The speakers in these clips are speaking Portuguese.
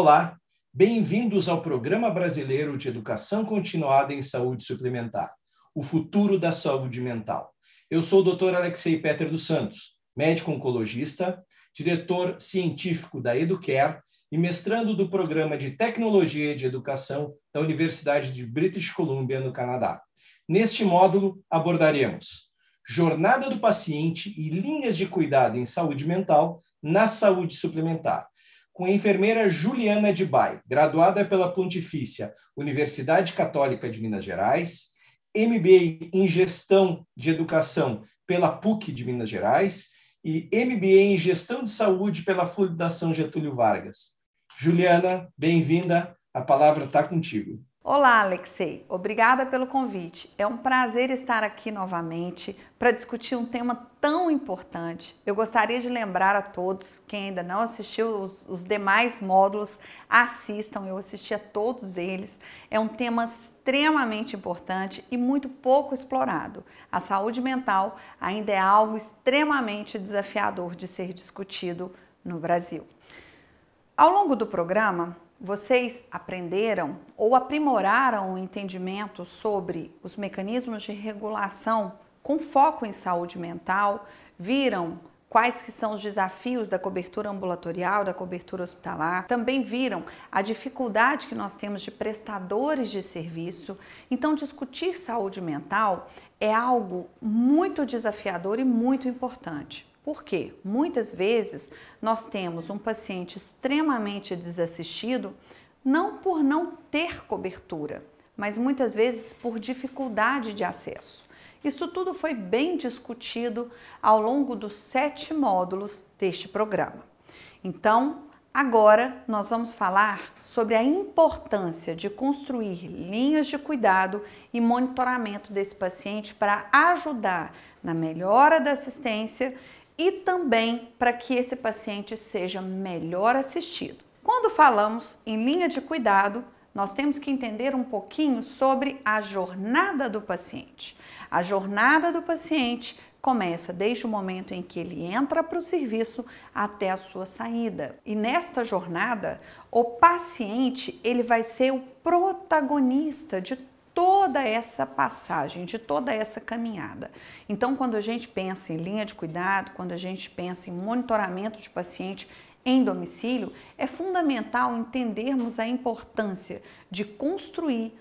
Olá, bem-vindos ao Programa Brasileiro de Educação Continuada em Saúde Suplementar, o futuro da saúde mental. Eu sou o Dr. Alexei Peter dos Santos, médico oncologista, diretor científico da Educare e mestrando do Programa de Tecnologia de Educação da Universidade de British Columbia, no Canadá. Neste módulo, abordaremos jornada do paciente e linhas de cuidado em saúde mental na saúde suplementar, com a enfermeira Juliana Dibay, graduada pela Pontifícia Universidade Católica de Minas Gerais, MBA em Gestão de Educação pela PUC de Minas Gerais e MBA em Gestão de Saúde pela Fundação Getúlio Vargas. Juliana, bem-vinda, a palavra está contigo. Olá, Alexei. Obrigada pelo convite. É um prazer estar aqui novamente para discutir um tema tão importante. Eu gostaria de lembrar a todos, quem ainda não assistiu os, os demais módulos, assistam. Eu assisti a todos eles. É um tema extremamente importante e muito pouco explorado. A saúde mental ainda é algo extremamente desafiador de ser discutido no Brasil. Ao longo do programa, vocês aprenderam ou aprimoraram o entendimento sobre os mecanismos de regulação com foco em saúde mental? Viram quais que são os desafios da cobertura ambulatorial, da cobertura hospitalar? Também viram a dificuldade que nós temos de prestadores de serviço? Então, discutir saúde mental é algo muito desafiador e muito importante. Porque muitas vezes nós temos um paciente extremamente desassistido, não por não ter cobertura, mas muitas vezes por dificuldade de acesso. Isso tudo foi bem discutido ao longo dos sete módulos deste programa. Então, agora nós vamos falar sobre a importância de construir linhas de cuidado e monitoramento desse paciente para ajudar na melhora da assistência e também para que esse paciente seja melhor assistido. Quando falamos em linha de cuidado, nós temos que entender um pouquinho sobre a jornada do paciente. A jornada do paciente começa desde o momento em que ele entra para o serviço até a sua saída. E nesta jornada, o paciente ele vai ser o protagonista de toda essa passagem, de toda essa caminhada. Então, quando a gente pensa em linha de cuidado, quando a gente pensa em monitoramento de paciente em domicílio, é fundamental entendermos a importância de construir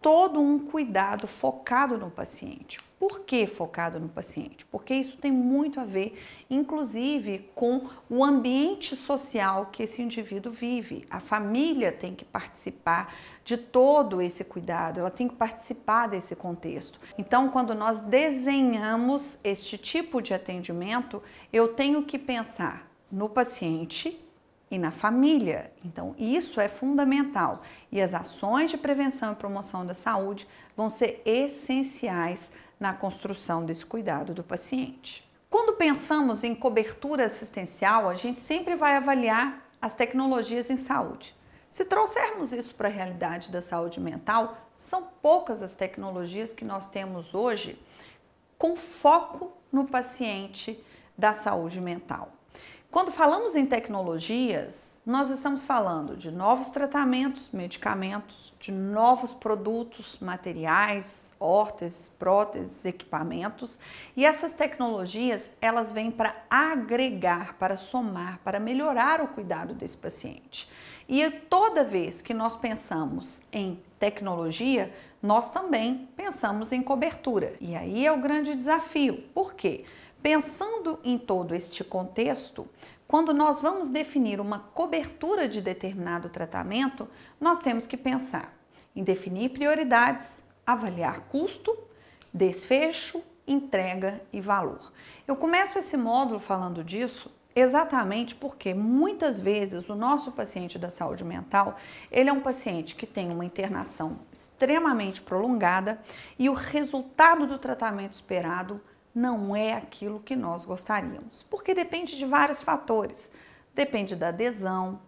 todo um cuidado focado no paciente. Por que focado no paciente? Porque isso tem muito a ver, inclusive, com o ambiente social que esse indivíduo vive. A família tem que participar de todo esse cuidado, ela tem que participar desse contexto. Então, quando nós desenhamos este tipo de atendimento, eu tenho que pensar no paciente e na família. Então, isso é fundamental. E as ações de prevenção e promoção da saúde vão ser essenciais na construção desse cuidado do paciente. Quando pensamos em cobertura assistencial, a gente sempre vai avaliar as tecnologias em saúde. Se trouxermos isso para a realidade da saúde mental, são poucas as tecnologias que nós temos hoje com foco no paciente da saúde mental. Quando falamos em tecnologias, nós estamos falando de novos tratamentos, medicamentos, de novos produtos, materiais, órteses, próteses, equipamentos, e essas tecnologias, elas vêm para agregar, para somar, para melhorar o cuidado desse paciente. E toda vez que nós pensamos em tecnologia, nós também pensamos em cobertura. E aí é o grande desafio. Por quê? Pensando em todo este contexto, quando nós vamos definir uma cobertura de determinado tratamento, nós temos que pensar em definir prioridades, avaliar custo, desfecho, entrega e valor. Eu começo esse módulo falando disso exatamente porque muitas vezes o nosso paciente da saúde mental, ele é um paciente que tem uma internação extremamente prolongada e o resultado do tratamento esperado não é aquilo que nós gostaríamos, porque depende de vários fatores. Depende da adesão,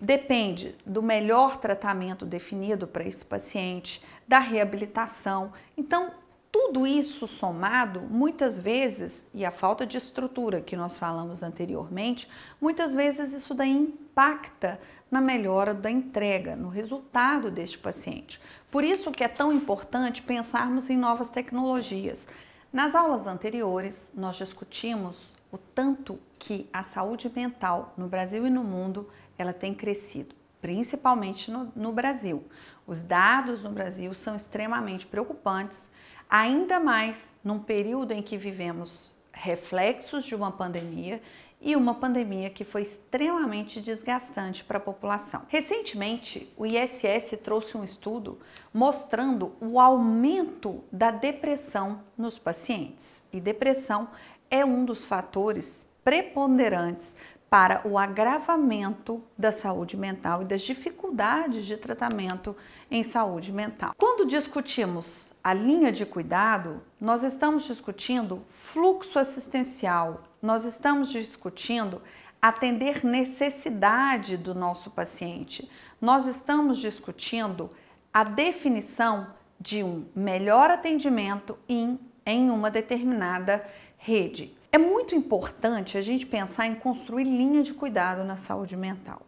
depende do melhor tratamento definido para esse paciente, da reabilitação. Então, tudo isso somado, muitas vezes, e a falta de estrutura que nós falamos anteriormente, muitas vezes isso daí impacta na melhora da entrega, no resultado deste paciente. Por isso que é tão importante pensarmos em novas tecnologias. Nas aulas anteriores, nós discutimos o tanto que a saúde mental no Brasil e no mundo ela tem crescido, principalmente no, no Brasil. Os dados no Brasil são extremamente preocupantes, ainda mais num período em que vivemos reflexos de uma pandemia e uma pandemia que foi extremamente desgastante para a população. Recentemente, o ISS trouxe um estudo mostrando o aumento da depressão nos pacientes. E depressão é um dos fatores preponderantes para o agravamento da saúde mental e das dificuldades de tratamento em saúde mental. Quando discutimos a linha de cuidado, nós estamos discutindo fluxo assistencial, nós estamos discutindo atender necessidade do nosso paciente. Nós estamos discutindo a definição de um melhor atendimento em, em uma determinada rede. É muito importante a gente pensar em construir linha de cuidado na saúde mental,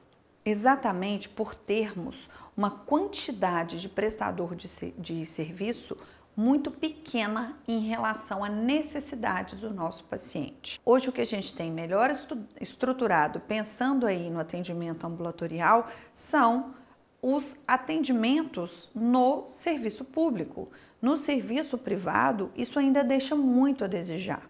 exatamente por termos uma quantidade de prestador de, de serviço muito pequena em relação à necessidade do nosso paciente. Hoje o que a gente tem melhor estruturado, pensando aí no atendimento ambulatorial, são os atendimentos no serviço público. No serviço privado, isso ainda deixa muito a desejar.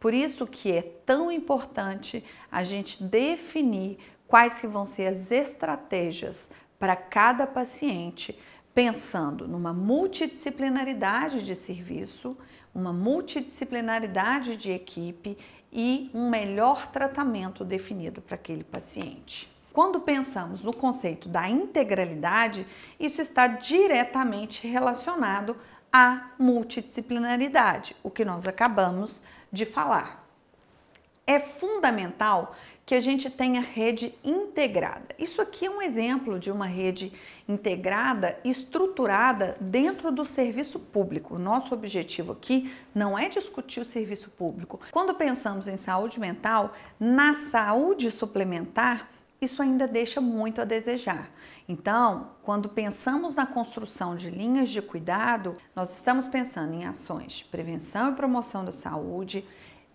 Por isso que é tão importante a gente definir quais que vão ser as estratégias para cada paciente pensando numa multidisciplinaridade de serviço, uma multidisciplinaridade de equipe e um melhor tratamento definido para aquele paciente. Quando pensamos no conceito da integralidade, isso está diretamente relacionado à multidisciplinaridade, o que nós acabamos de falar. É fundamental que a gente tenha rede integrada. Isso aqui é um exemplo de uma rede integrada, estruturada dentro do serviço público. Nosso objetivo aqui não é discutir o serviço público. Quando pensamos em saúde mental, na saúde suplementar, isso ainda deixa muito a desejar. Então, quando pensamos na construção de linhas de cuidado, nós estamos pensando em ações de prevenção e promoção da saúde,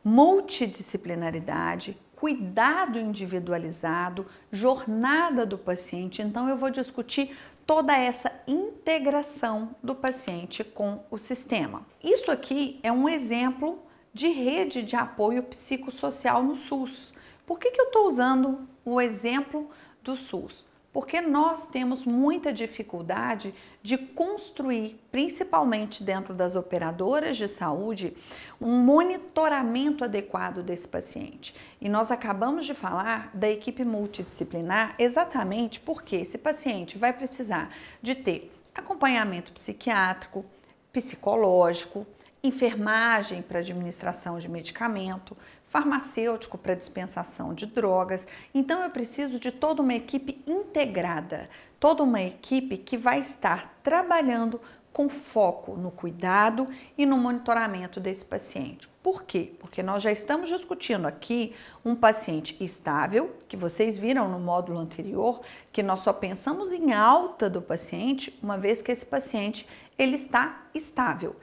multidisciplinaridade, cuidado individualizado, jornada do paciente. Então, eu vou discutir toda essa integração do paciente com o sistema. Isso aqui é um exemplo de rede de apoio psicossocial no SUS. Por que, que eu estou usando o exemplo do SUS? porque nós temos muita dificuldade de construir, principalmente dentro das operadoras de saúde, um monitoramento adequado desse paciente. E nós acabamos de falar da equipe multidisciplinar exatamente porque esse paciente vai precisar de ter acompanhamento psiquiátrico, psicológico, enfermagem para administração de medicamento, farmacêutico para dispensação de drogas. Então eu preciso de toda uma equipe integrada, toda uma equipe que vai estar trabalhando com foco no cuidado e no monitoramento desse paciente. Por quê? Porque nós já estamos discutindo aqui um paciente estável, que vocês viram no módulo anterior, que nós só pensamos em alta do paciente, uma vez que esse paciente ele está estável.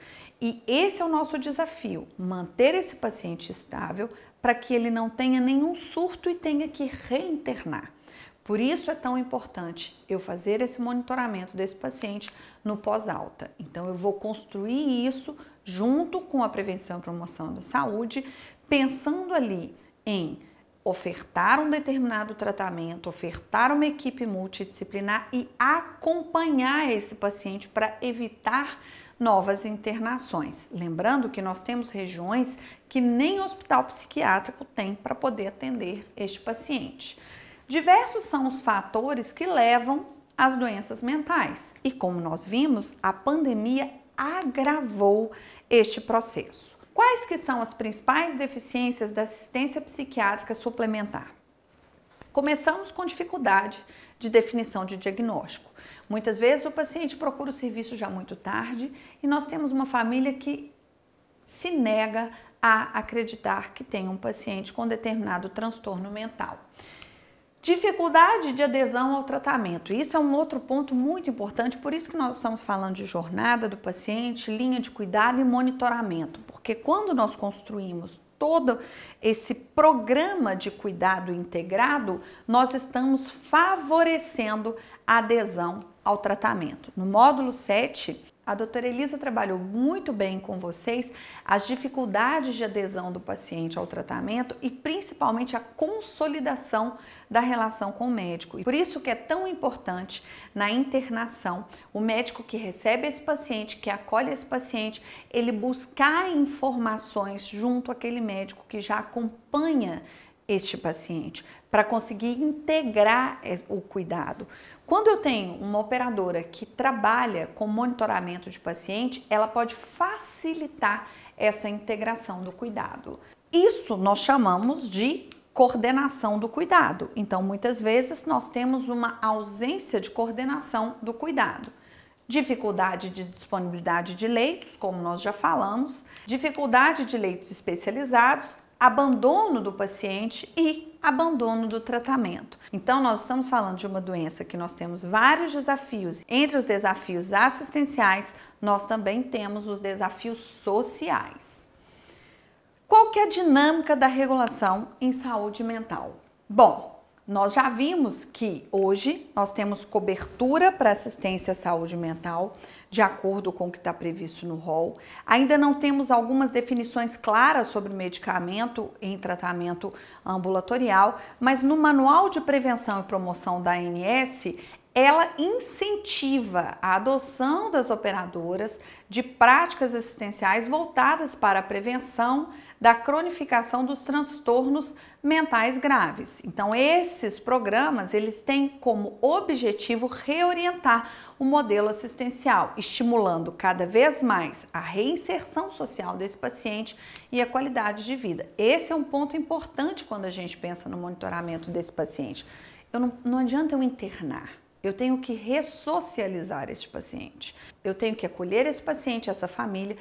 E esse é o nosso desafio: manter esse paciente estável para que ele não tenha nenhum surto e tenha que reinternar. Por isso é tão importante eu fazer esse monitoramento desse paciente no pós-alta. Então, eu vou construir isso junto com a prevenção e promoção da saúde, pensando ali em ofertar um determinado tratamento, ofertar uma equipe multidisciplinar e acompanhar esse paciente para evitar novas internações. Lembrando que nós temos regiões que nem hospital psiquiátrico tem para poder atender este paciente. Diversos são os fatores que levam às doenças mentais e, como nós vimos, a pandemia agravou este processo. Quais que são as principais deficiências da assistência psiquiátrica suplementar? Começamos com dificuldade de definição de diagnóstico. Muitas vezes o paciente procura o serviço já muito tarde e nós temos uma família que se nega a acreditar que tem um paciente com determinado transtorno mental. Dificuldade de adesão ao tratamento. Isso é um outro ponto muito importante, por isso que nós estamos falando de jornada do paciente, linha de cuidado e monitoramento, porque quando nós construímos todo esse programa de cuidado integrado, nós estamos favorecendo a adesão ao tratamento. No módulo 7, a doutora Elisa trabalhou muito bem com vocês as dificuldades de adesão do paciente ao tratamento e principalmente a consolidação da relação com o médico. E por isso que é tão importante na internação o médico que recebe esse paciente, que acolhe esse paciente, ele buscar informações junto àquele médico que já acompanha este paciente, para conseguir integrar o cuidado. Quando eu tenho uma operadora que trabalha com monitoramento de paciente, ela pode facilitar essa integração do cuidado. Isso nós chamamos de coordenação do cuidado. Então, muitas vezes nós temos uma ausência de coordenação do cuidado. Dificuldade de disponibilidade de leitos, como nós já falamos, dificuldade de leitos especializados, abandono do paciente e abandono do tratamento. Então, nós estamos falando de uma doença que nós temos vários desafios. Entre os desafios assistenciais, nós também temos os desafios sociais. Qual que é a dinâmica da regulação em saúde mental? Bom, nós já vimos que hoje nós temos cobertura para assistência à saúde mental, de acordo com o que está previsto no rol. Ainda não temos algumas definições claras sobre medicamento em tratamento ambulatorial, mas no Manual de Prevenção e Promoção da ANS ela incentiva a adoção das operadoras de práticas assistenciais voltadas para a prevenção da cronificação dos transtornos mentais graves. Então, esses programas, eles têm como objetivo reorientar o modelo assistencial, estimulando cada vez mais a reinserção social desse paciente e a qualidade de vida. Esse é um ponto importante quando a gente pensa no monitoramento desse paciente. Eu não, não adianta eu internar eu tenho que ressocializar este paciente. Eu tenho que acolher esse paciente, essa família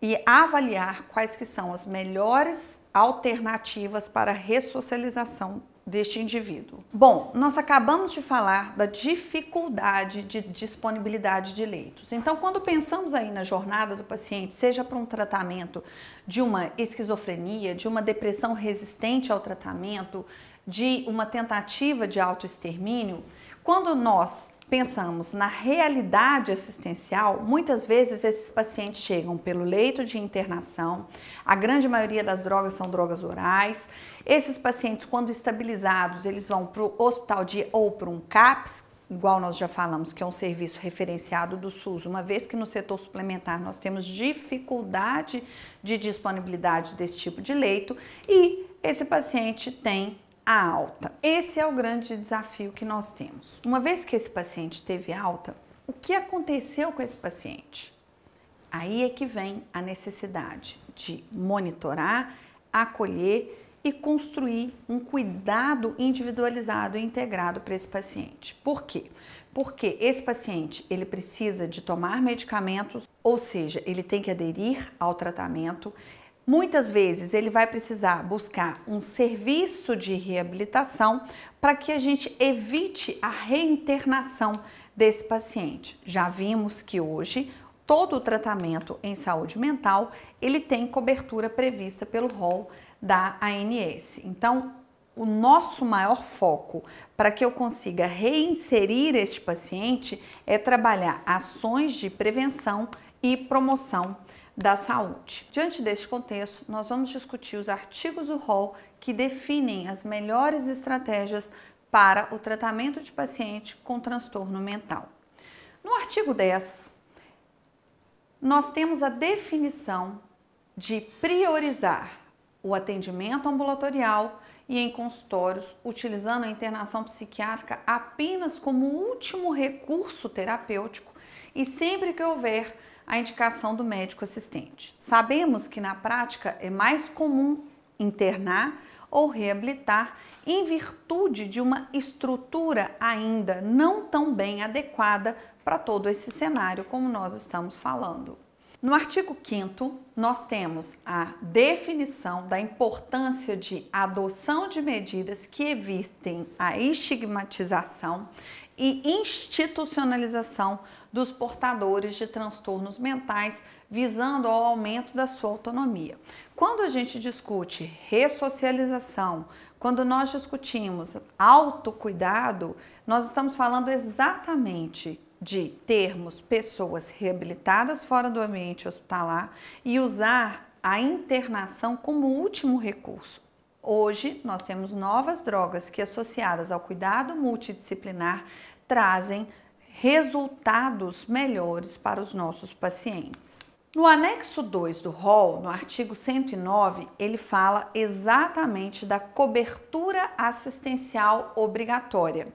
e avaliar quais que são as melhores alternativas para a ressocialização deste indivíduo. Bom, nós acabamos de falar da dificuldade de disponibilidade de leitos. Então, quando pensamos aí na jornada do paciente, seja para um tratamento de uma esquizofrenia, de uma depressão resistente ao tratamento, de uma tentativa de autoextermínio, quando nós pensamos na realidade assistencial, muitas vezes esses pacientes chegam pelo leito de internação, a grande maioria das drogas são drogas orais. Esses pacientes, quando estabilizados, eles vão para o hospital de ou para um CAPS, igual nós já falamos, que é um serviço referenciado do SUS, uma vez que no setor suplementar nós temos dificuldade de disponibilidade desse tipo de leito e esse paciente tem a alta. Esse é o grande desafio que nós temos. Uma vez que esse paciente teve alta, o que aconteceu com esse paciente? Aí é que vem a necessidade de monitorar, acolher e construir um cuidado individualizado e integrado para esse paciente. Por quê? Porque esse paciente, ele precisa de tomar medicamentos, ou seja, ele tem que aderir ao tratamento, Muitas vezes ele vai precisar buscar um serviço de reabilitação para que a gente evite a reinternação desse paciente. Já vimos que hoje todo o tratamento em saúde mental ele tem cobertura prevista pelo rol da ANS. Então, o nosso maior foco para que eu consiga reinserir este paciente é trabalhar ações de prevenção e promoção da saúde. Diante deste contexto, nós vamos discutir os artigos do rol que definem as melhores estratégias para o tratamento de paciente com transtorno mental. No artigo 10, nós temos a definição de priorizar o atendimento ambulatorial e em consultórios, utilizando a internação psiquiátrica apenas como último recurso terapêutico e sempre que houver a indicação do médico assistente. Sabemos que na prática é mais comum internar ou reabilitar em virtude de uma estrutura ainda não tão bem adequada para todo esse cenário como nós estamos falando. No artigo 5 nós temos a definição da importância de adoção de medidas que evitem a estigmatização e institucionalização dos portadores de transtornos mentais, visando ao aumento da sua autonomia. Quando a gente discute ressocialização, quando nós discutimos autocuidado, nós estamos falando exatamente de termos pessoas reabilitadas fora do ambiente hospitalar e usar a internação como último recurso. Hoje, nós temos novas drogas que, associadas ao cuidado multidisciplinar, trazem resultados melhores para os nossos pacientes. No anexo 2 do rol, no artigo 109, ele fala exatamente da cobertura assistencial obrigatória,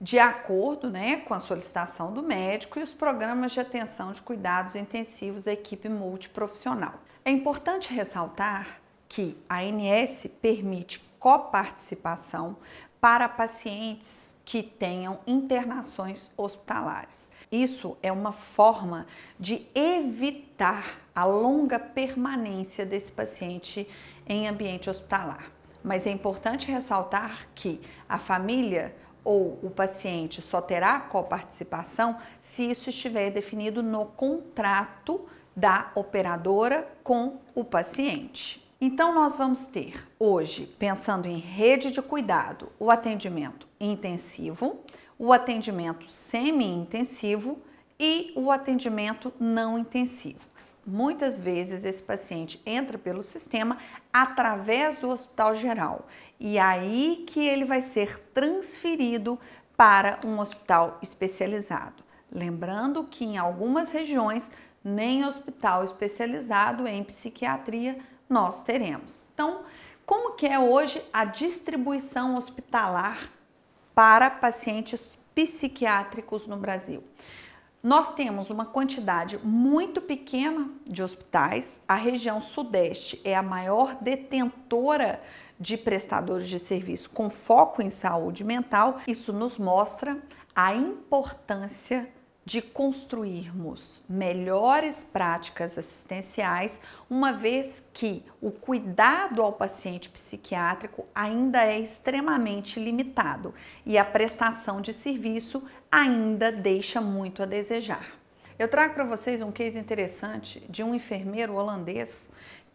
de acordo né, com a solicitação do médico e os programas de atenção de cuidados intensivos da equipe multiprofissional. É importante ressaltar que a ANS permite coparticipação para pacientes que tenham internações hospitalares. Isso é uma forma de evitar a longa permanência desse paciente em ambiente hospitalar. Mas é importante ressaltar que a família ou o paciente só terá coparticipação se isso estiver definido no contrato da operadora com o paciente. Então, nós vamos ter hoje, pensando em rede de cuidado, o atendimento intensivo, o atendimento semi-intensivo e o atendimento não intensivo. Muitas vezes esse paciente entra pelo sistema através do hospital geral e aí que ele vai ser transferido para um hospital especializado. Lembrando que em algumas regiões nem hospital especializado em psiquiatria nós teremos. Então, como que é hoje a distribuição hospitalar para pacientes psiquiátricos no Brasil? Nós temos uma quantidade muito pequena de hospitais. A região Sudeste é a maior detentora de prestadores de serviço com foco em saúde mental. Isso nos mostra a importância de construirmos melhores práticas assistenciais, uma vez que o cuidado ao paciente psiquiátrico ainda é extremamente limitado e a prestação de serviço ainda deixa muito a desejar. Eu trago para vocês um case interessante de um enfermeiro holandês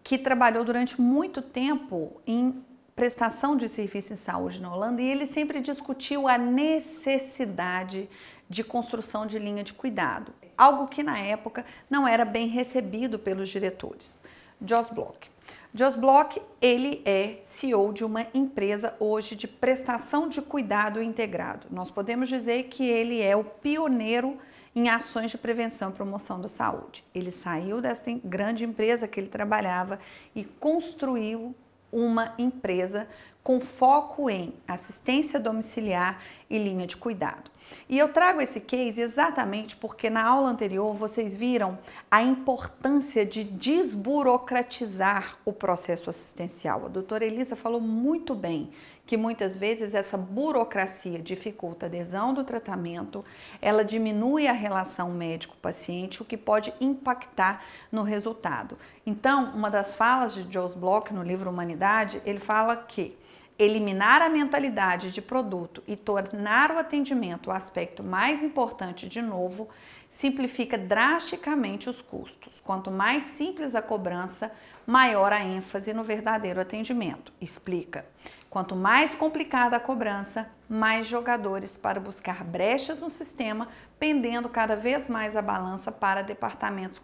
que trabalhou durante muito tempo em prestação de serviço em saúde na Holanda e ele sempre discutiu a necessidade de construção de linha de cuidado, algo que na época não era bem recebido pelos diretores. Jos Block. Jos Block, ele é CEO de uma empresa hoje de prestação de cuidado integrado. Nós podemos dizer que ele é o pioneiro em ações de prevenção e promoção da saúde. Ele saiu dessa grande empresa que ele trabalhava e construiu uma empresa com foco em assistência domiciliar e linha de cuidado. E eu trago esse case exatamente porque na aula anterior vocês viram a importância de desburocratizar o processo assistencial. A doutora Elisa falou muito bem que muitas vezes essa burocracia dificulta a adesão do tratamento, ela diminui a relação médico-paciente, o que pode impactar no resultado. Então, uma das falas de Jos Bloch no livro Humanidade, ele fala que eliminar a mentalidade de produto e tornar o atendimento o aspecto mais importante de novo, simplifica drasticamente os custos. Quanto mais simples a cobrança, maior a ênfase no verdadeiro atendimento. Explica. Quanto mais complicada a cobrança, mais jogadores para buscar brechas no sistema, pendendo cada vez mais a balança para departamentos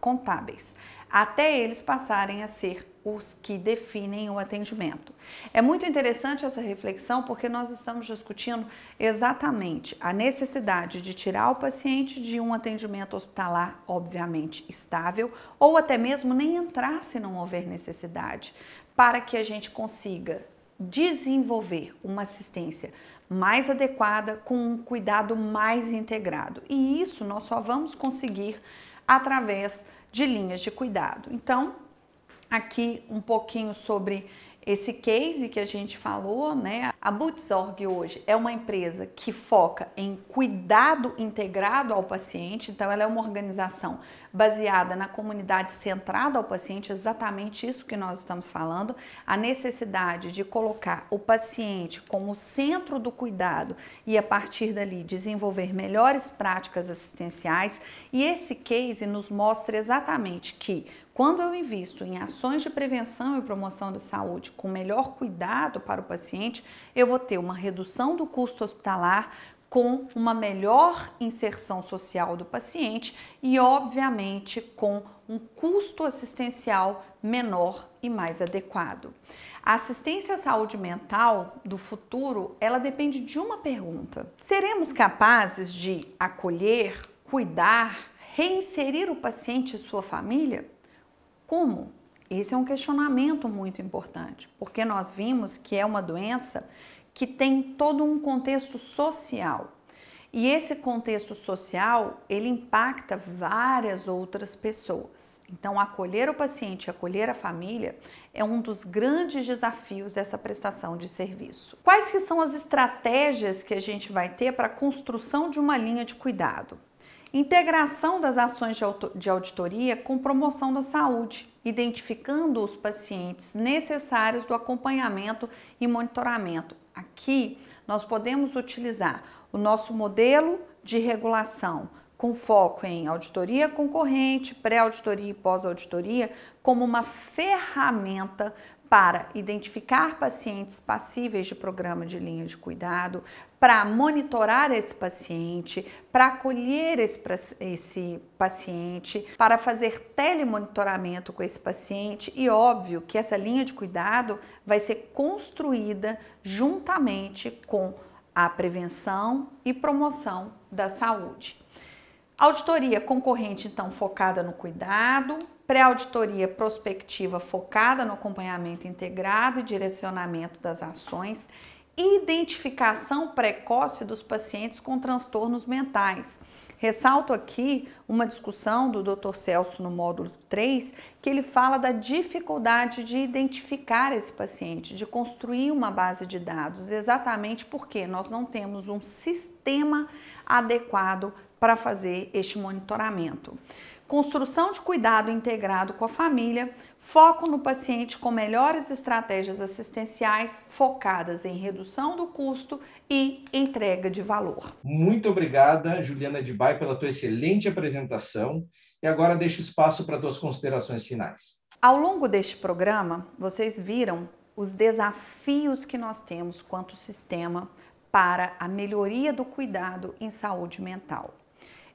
contábeis, até eles passarem a ser os que definem o atendimento. É muito interessante essa reflexão porque nós estamos discutindo exatamente a necessidade de tirar o paciente de um atendimento hospitalar, obviamente estável, ou até mesmo nem entrar se não houver necessidade, para que a gente consiga desenvolver uma assistência mais adequada com um cuidado mais integrado. E isso nós só vamos conseguir através de linhas de cuidado. Então, aqui um pouquinho sobre esse case que a gente falou, né? A Butzorg hoje é uma empresa que foca em cuidado integrado ao paciente, então ela é uma organização baseada na comunidade centrada ao paciente, exatamente isso que nós estamos falando, a necessidade de colocar o paciente como centro do cuidado e a partir dali desenvolver melhores práticas assistenciais. E esse case nos mostra exatamente que quando eu invisto em ações de prevenção e promoção da saúde com melhor cuidado para o paciente, eu vou ter uma redução do custo hospitalar com uma melhor inserção social do paciente e, obviamente, com um custo assistencial menor e mais adequado. A assistência à saúde mental do futuro, ela depende de uma pergunta. Seremos capazes de acolher, cuidar, reinserir o paciente e sua família? Como? Esse é um questionamento muito importante, porque nós vimos que é uma doença que tem todo um contexto social. E esse contexto social, ele impacta várias outras pessoas. Então, acolher o paciente, acolher a família é um dos grandes desafios dessa prestação de serviço. Quais que são as estratégias que a gente vai ter para a construção de uma linha de cuidado? Integração das ações de auditoria com promoção da saúde, identificando os pacientes necessários do acompanhamento e monitoramento. Aqui nós podemos utilizar o nosso modelo de regulação com foco em auditoria concorrente, pré-auditoria e pós-auditoria, como uma ferramenta para identificar pacientes passíveis de programa de linha de cuidado, para monitorar esse paciente, para acolher esse, esse, paciente, para fazer telemonitoramento com esse paciente. E óbvio que essa linha de cuidado vai ser construída juntamente com a prevenção e promoção da saúde. Auditoria concorrente, então, focada no cuidado, pré-auditoria prospectiva focada no acompanhamento integrado e direcionamento das ações, identificação precoce dos pacientes com transtornos mentais. Ressalto aqui uma discussão do Dr. Celso no módulo 3, que ele fala da dificuldade de identificar esse paciente, de construir uma base de dados, exatamente porque nós não temos um sistema adequado para fazer este monitoramento construção de cuidado integrado com a família, foco no paciente com melhores estratégias assistenciais focadas em redução do custo e entrega de valor. Muito obrigada, Juliana Dibay, pela tua excelente apresentação. E agora deixo espaço para tuas considerações finais. Ao longo deste programa, vocês viram os desafios que nós temos quanto sistema para a melhoria do cuidado em saúde mental.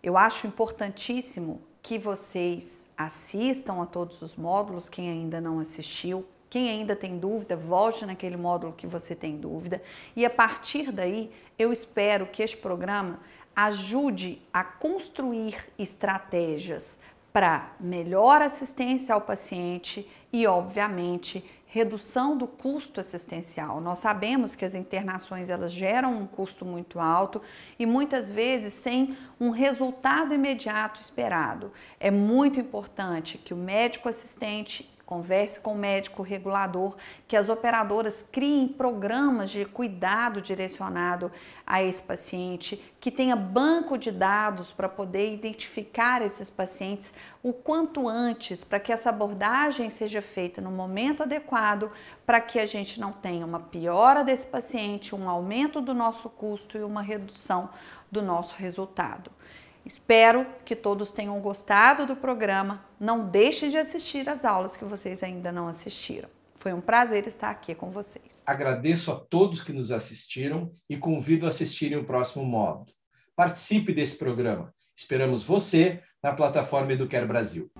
Eu acho importantíssimo que vocês assistam a todos os módulos, quem ainda não assistiu. Quem ainda tem dúvida, volte naquele módulo que você tem dúvida. E a partir daí, eu espero que este programa ajude a construir estratégias para melhor assistência ao paciente e, obviamente, redução do custo assistencial. Nós sabemos que as internações elas geram um custo muito alto e muitas vezes sem um resultado imediato esperado. É muito importante que o médico assistente converse com o médico regulador, que as operadoras criem programas de cuidado direcionado a esse paciente, que tenha banco de dados para poder identificar esses pacientes o quanto antes, para que essa abordagem seja feita no momento adequado, para que a gente não tenha uma piora desse paciente, um aumento do nosso custo e uma redução do nosso resultado. Espero que todos tenham gostado do programa. Não deixem de assistir às aulas que vocês ainda não assistiram. Foi um prazer estar aqui com vocês. Agradeço a todos que nos assistiram e convido a assistirem o próximo módulo. Participe desse programa. Esperamos você na plataforma Eduquer Brasil.